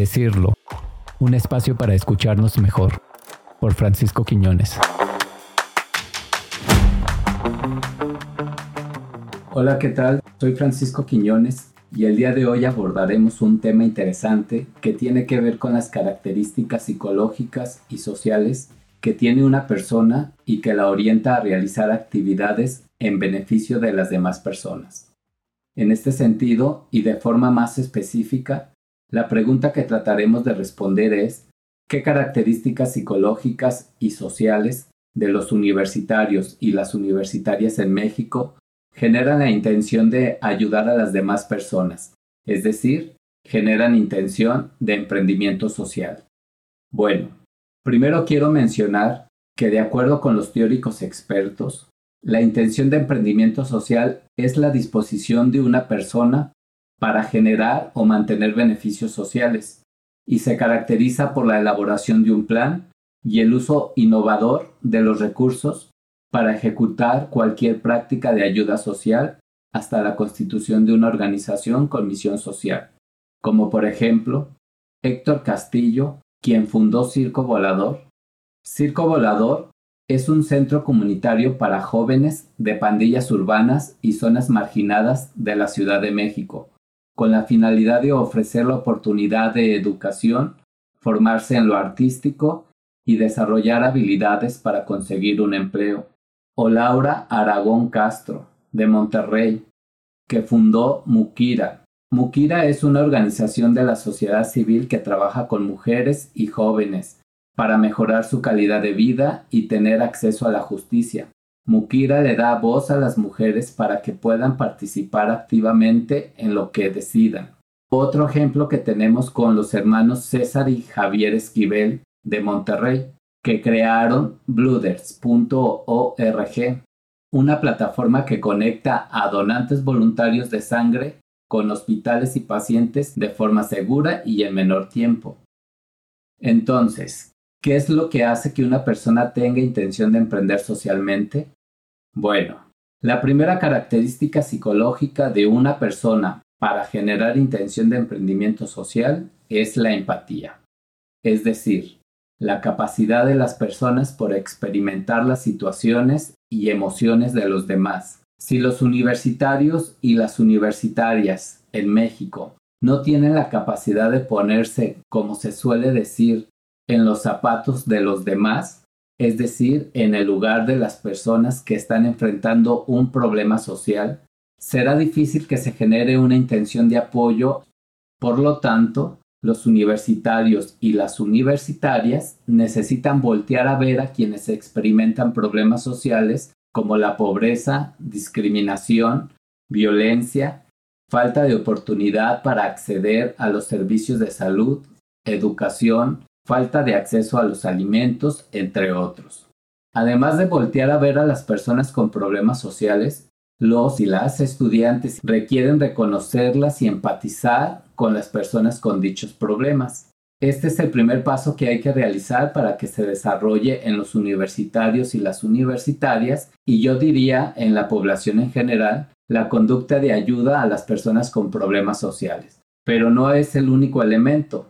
Decirlo, un espacio para escucharnos mejor, por Francisco Quiñones. Hola, ¿qué tal? Soy Francisco Quiñones y el día de hoy abordaremos un tema interesante que tiene que ver con las características psicológicas y sociales que tiene una persona y que la orienta a realizar actividades en beneficio de las demás personas. En este sentido, y de forma más específica, la pregunta que trataremos de responder es ¿qué características psicológicas y sociales de los universitarios y las universitarias en México generan la intención de ayudar a las demás personas? Es decir, generan intención de emprendimiento social. Bueno, primero quiero mencionar que de acuerdo con los teóricos expertos, la intención de emprendimiento social es la disposición de una persona para generar o mantener beneficios sociales y se caracteriza por la elaboración de un plan y el uso innovador de los recursos para ejecutar cualquier práctica de ayuda social hasta la constitución de una organización con misión social, como por ejemplo Héctor Castillo, quien fundó Circo Volador. Circo Volador es un centro comunitario para jóvenes de pandillas urbanas y zonas marginadas de la Ciudad de México, con la finalidad de ofrecer la oportunidad de educación, formarse en lo artístico y desarrollar habilidades para conseguir un empleo. O Laura Aragón Castro, de Monterrey, que fundó Mukira. Mukira es una organización de la sociedad civil que trabaja con mujeres y jóvenes para mejorar su calidad de vida y tener acceso a la justicia. Mukira le da voz a las mujeres para que puedan participar activamente en lo que decidan. Otro ejemplo que tenemos con los hermanos César y Javier Esquivel de Monterrey, que crearon blooders.org, una plataforma que conecta a donantes voluntarios de sangre con hospitales y pacientes de forma segura y en menor tiempo. Entonces, ¿qué es lo que hace que una persona tenga intención de emprender socialmente? Bueno, la primera característica psicológica de una persona para generar intención de emprendimiento social es la empatía, es decir, la capacidad de las personas por experimentar las situaciones y emociones de los demás. Si los universitarios y las universitarias en México no tienen la capacidad de ponerse, como se suele decir, en los zapatos de los demás, es decir, en el lugar de las personas que están enfrentando un problema social, será difícil que se genere una intención de apoyo. Por lo tanto, los universitarios y las universitarias necesitan voltear a ver a quienes experimentan problemas sociales como la pobreza, discriminación, violencia, falta de oportunidad para acceder a los servicios de salud, educación, falta de acceso a los alimentos, entre otros. Además de voltear a ver a las personas con problemas sociales, los y las estudiantes requieren reconocerlas y empatizar con las personas con dichos problemas. Este es el primer paso que hay que realizar para que se desarrolle en los universitarios y las universitarias y yo diría en la población en general la conducta de ayuda a las personas con problemas sociales. Pero no es el único elemento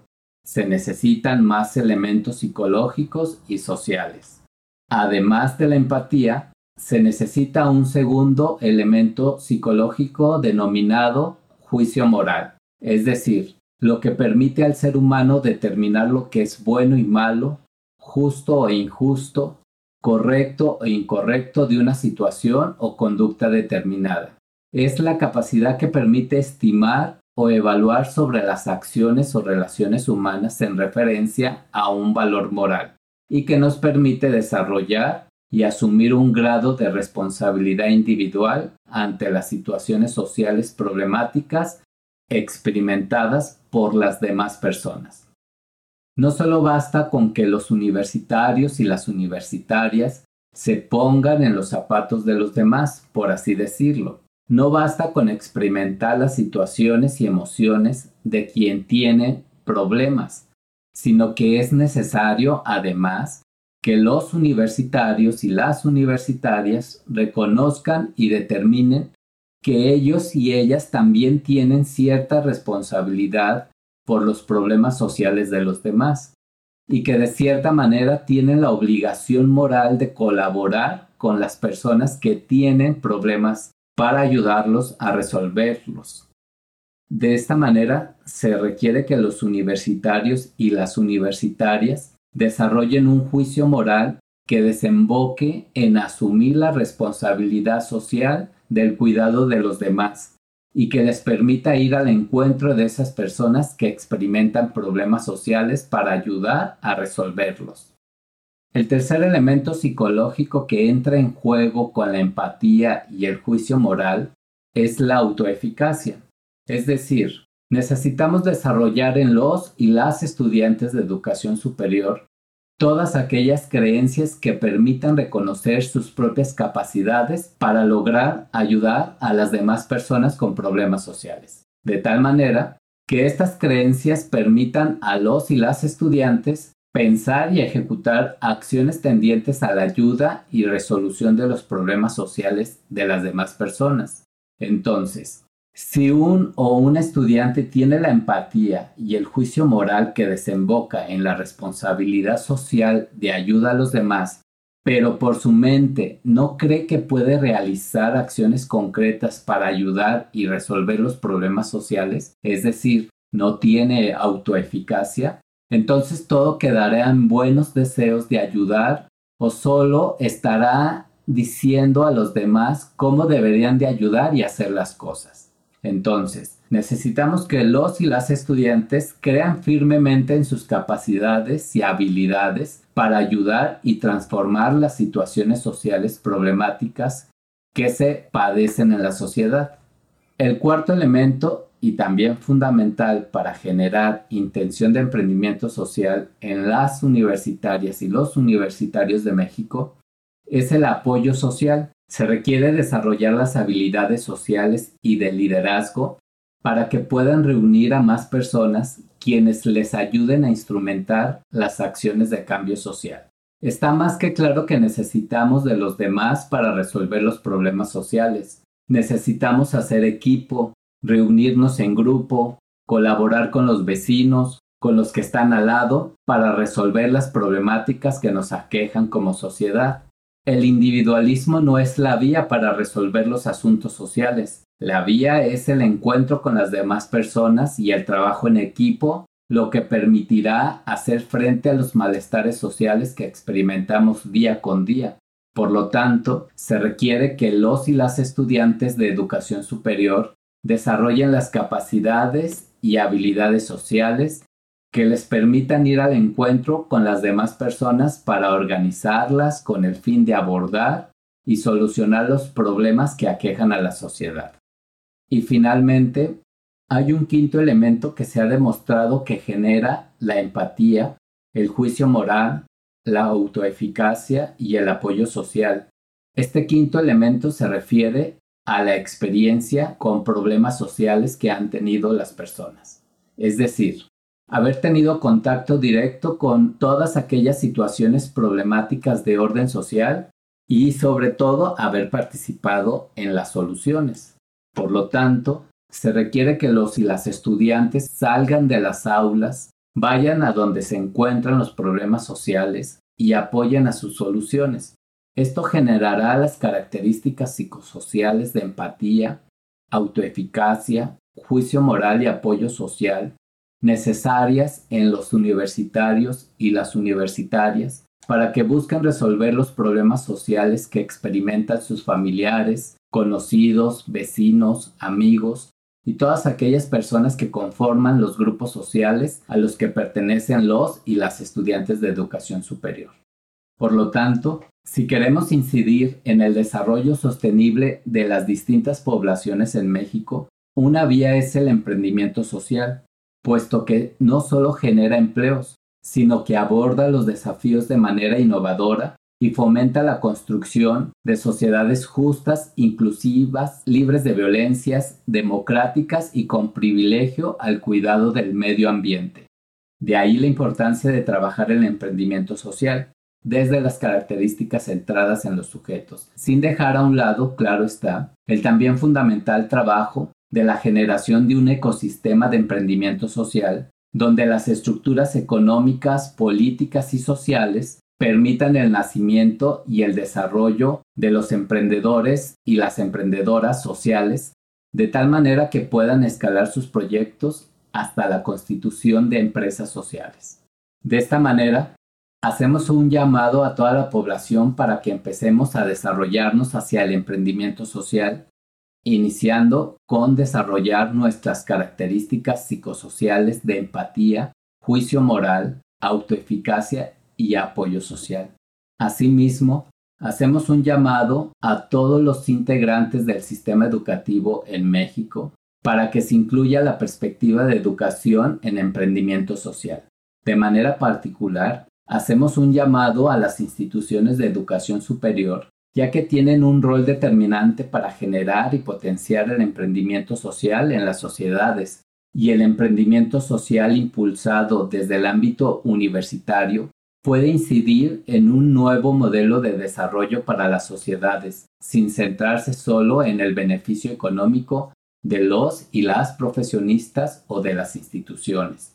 se necesitan más elementos psicológicos y sociales. Además de la empatía, se necesita un segundo elemento psicológico denominado juicio moral, es decir, lo que permite al ser humano determinar lo que es bueno y malo, justo e injusto, correcto e incorrecto de una situación o conducta determinada. Es la capacidad que permite estimar o evaluar sobre las acciones o relaciones humanas en referencia a un valor moral y que nos permite desarrollar y asumir un grado de responsabilidad individual ante las situaciones sociales problemáticas experimentadas por las demás personas. No solo basta con que los universitarios y las universitarias se pongan en los zapatos de los demás, por así decirlo, no basta con experimentar las situaciones y emociones de quien tiene problemas, sino que es necesario, además, que los universitarios y las universitarias reconozcan y determinen que ellos y ellas también tienen cierta responsabilidad por los problemas sociales de los demás y que de cierta manera tienen la obligación moral de colaborar con las personas que tienen problemas para ayudarlos a resolverlos. De esta manera, se requiere que los universitarios y las universitarias desarrollen un juicio moral que desemboque en asumir la responsabilidad social del cuidado de los demás y que les permita ir al encuentro de esas personas que experimentan problemas sociales para ayudar a resolverlos. El tercer elemento psicológico que entra en juego con la empatía y el juicio moral es la autoeficacia. Es decir, necesitamos desarrollar en los y las estudiantes de educación superior todas aquellas creencias que permitan reconocer sus propias capacidades para lograr ayudar a las demás personas con problemas sociales. De tal manera que estas creencias permitan a los y las estudiantes pensar y ejecutar acciones tendientes a la ayuda y resolución de los problemas sociales de las demás personas. Entonces, si un o un estudiante tiene la empatía y el juicio moral que desemboca en la responsabilidad social de ayuda a los demás, pero por su mente no cree que puede realizar acciones concretas para ayudar y resolver los problemas sociales, es decir, no tiene autoeficacia, entonces todo quedará en buenos deseos de ayudar o solo estará diciendo a los demás cómo deberían de ayudar y hacer las cosas. Entonces, necesitamos que los y las estudiantes crean firmemente en sus capacidades y habilidades para ayudar y transformar las situaciones sociales problemáticas que se padecen en la sociedad. El cuarto elemento y también fundamental para generar intención de emprendimiento social en las universitarias y los universitarios de México es el apoyo social. Se requiere desarrollar las habilidades sociales y de liderazgo para que puedan reunir a más personas quienes les ayuden a instrumentar las acciones de cambio social. Está más que claro que necesitamos de los demás para resolver los problemas sociales. Necesitamos hacer equipo, reunirnos en grupo, colaborar con los vecinos, con los que están al lado, para resolver las problemáticas que nos aquejan como sociedad. El individualismo no es la vía para resolver los asuntos sociales. La vía es el encuentro con las demás personas y el trabajo en equipo, lo que permitirá hacer frente a los malestares sociales que experimentamos día con día. Por lo tanto, se requiere que los y las estudiantes de educación superior desarrollen las capacidades y habilidades sociales que les permitan ir al encuentro con las demás personas para organizarlas con el fin de abordar y solucionar los problemas que aquejan a la sociedad. Y finalmente, hay un quinto elemento que se ha demostrado que genera la empatía, el juicio moral, la autoeficacia y el apoyo social. Este quinto elemento se refiere a la experiencia con problemas sociales que han tenido las personas. Es decir, haber tenido contacto directo con todas aquellas situaciones problemáticas de orden social y sobre todo haber participado en las soluciones. Por lo tanto, se requiere que los y las estudiantes salgan de las aulas, vayan a donde se encuentran los problemas sociales y apoyen a sus soluciones. Esto generará las características psicosociales de empatía, autoeficacia, juicio moral y apoyo social necesarias en los universitarios y las universitarias para que busquen resolver los problemas sociales que experimentan sus familiares, conocidos, vecinos, amigos y todas aquellas personas que conforman los grupos sociales a los que pertenecen los y las estudiantes de educación superior. Por lo tanto, si queremos incidir en el desarrollo sostenible de las distintas poblaciones en México, una vía es el emprendimiento social, puesto que no solo genera empleos, sino que aborda los desafíos de manera innovadora y fomenta la construcción de sociedades justas, inclusivas, libres de violencias, democráticas y con privilegio al cuidado del medio ambiente. De ahí la importancia de trabajar el emprendimiento social, desde las características centradas en los sujetos, sin dejar a un lado, claro está, el también fundamental trabajo de la generación de un ecosistema de emprendimiento social donde las estructuras económicas, políticas y sociales permitan el nacimiento y el desarrollo de los emprendedores y las emprendedoras sociales, de tal manera que puedan escalar sus proyectos hasta la constitución de empresas sociales. De esta manera, hacemos un llamado a toda la población para que empecemos a desarrollarnos hacia el emprendimiento social iniciando con desarrollar nuestras características psicosociales de empatía, juicio moral, autoeficacia y apoyo social. Asimismo, hacemos un llamado a todos los integrantes del sistema educativo en México para que se incluya la perspectiva de educación en emprendimiento social. De manera particular, hacemos un llamado a las instituciones de educación superior ya que tienen un rol determinante para generar y potenciar el emprendimiento social en las sociedades, y el emprendimiento social impulsado desde el ámbito universitario puede incidir en un nuevo modelo de desarrollo para las sociedades, sin centrarse solo en el beneficio económico de los y las profesionistas o de las instituciones.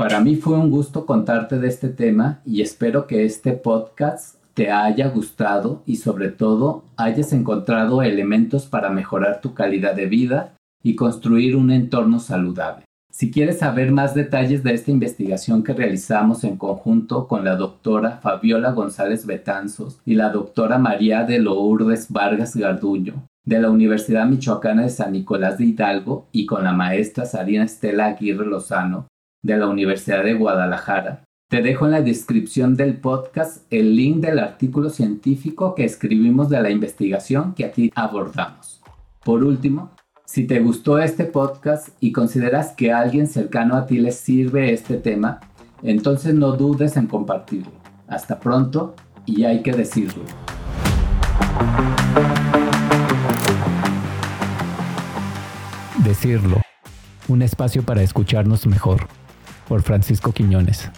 Para mí fue un gusto contarte de este tema y espero que este podcast te haya gustado y sobre todo hayas encontrado elementos para mejorar tu calidad de vida y construir un entorno saludable. Si quieres saber más detalles de esta investigación que realizamos en conjunto con la doctora Fabiola González Betanzos y la doctora María de Lourdes Vargas Garduño de la Universidad Michoacana de San Nicolás de Hidalgo y con la maestra Sarina Estela Aguirre Lozano de la Universidad de Guadalajara, te dejo en la descripción del podcast el link del artículo científico que escribimos de la investigación que aquí abordamos. Por último, si te gustó este podcast y consideras que a alguien cercano a ti le sirve este tema, entonces no dudes en compartirlo. Hasta pronto y hay que decirlo. Decirlo. Un espacio para escucharnos mejor. Por Francisco Quiñones.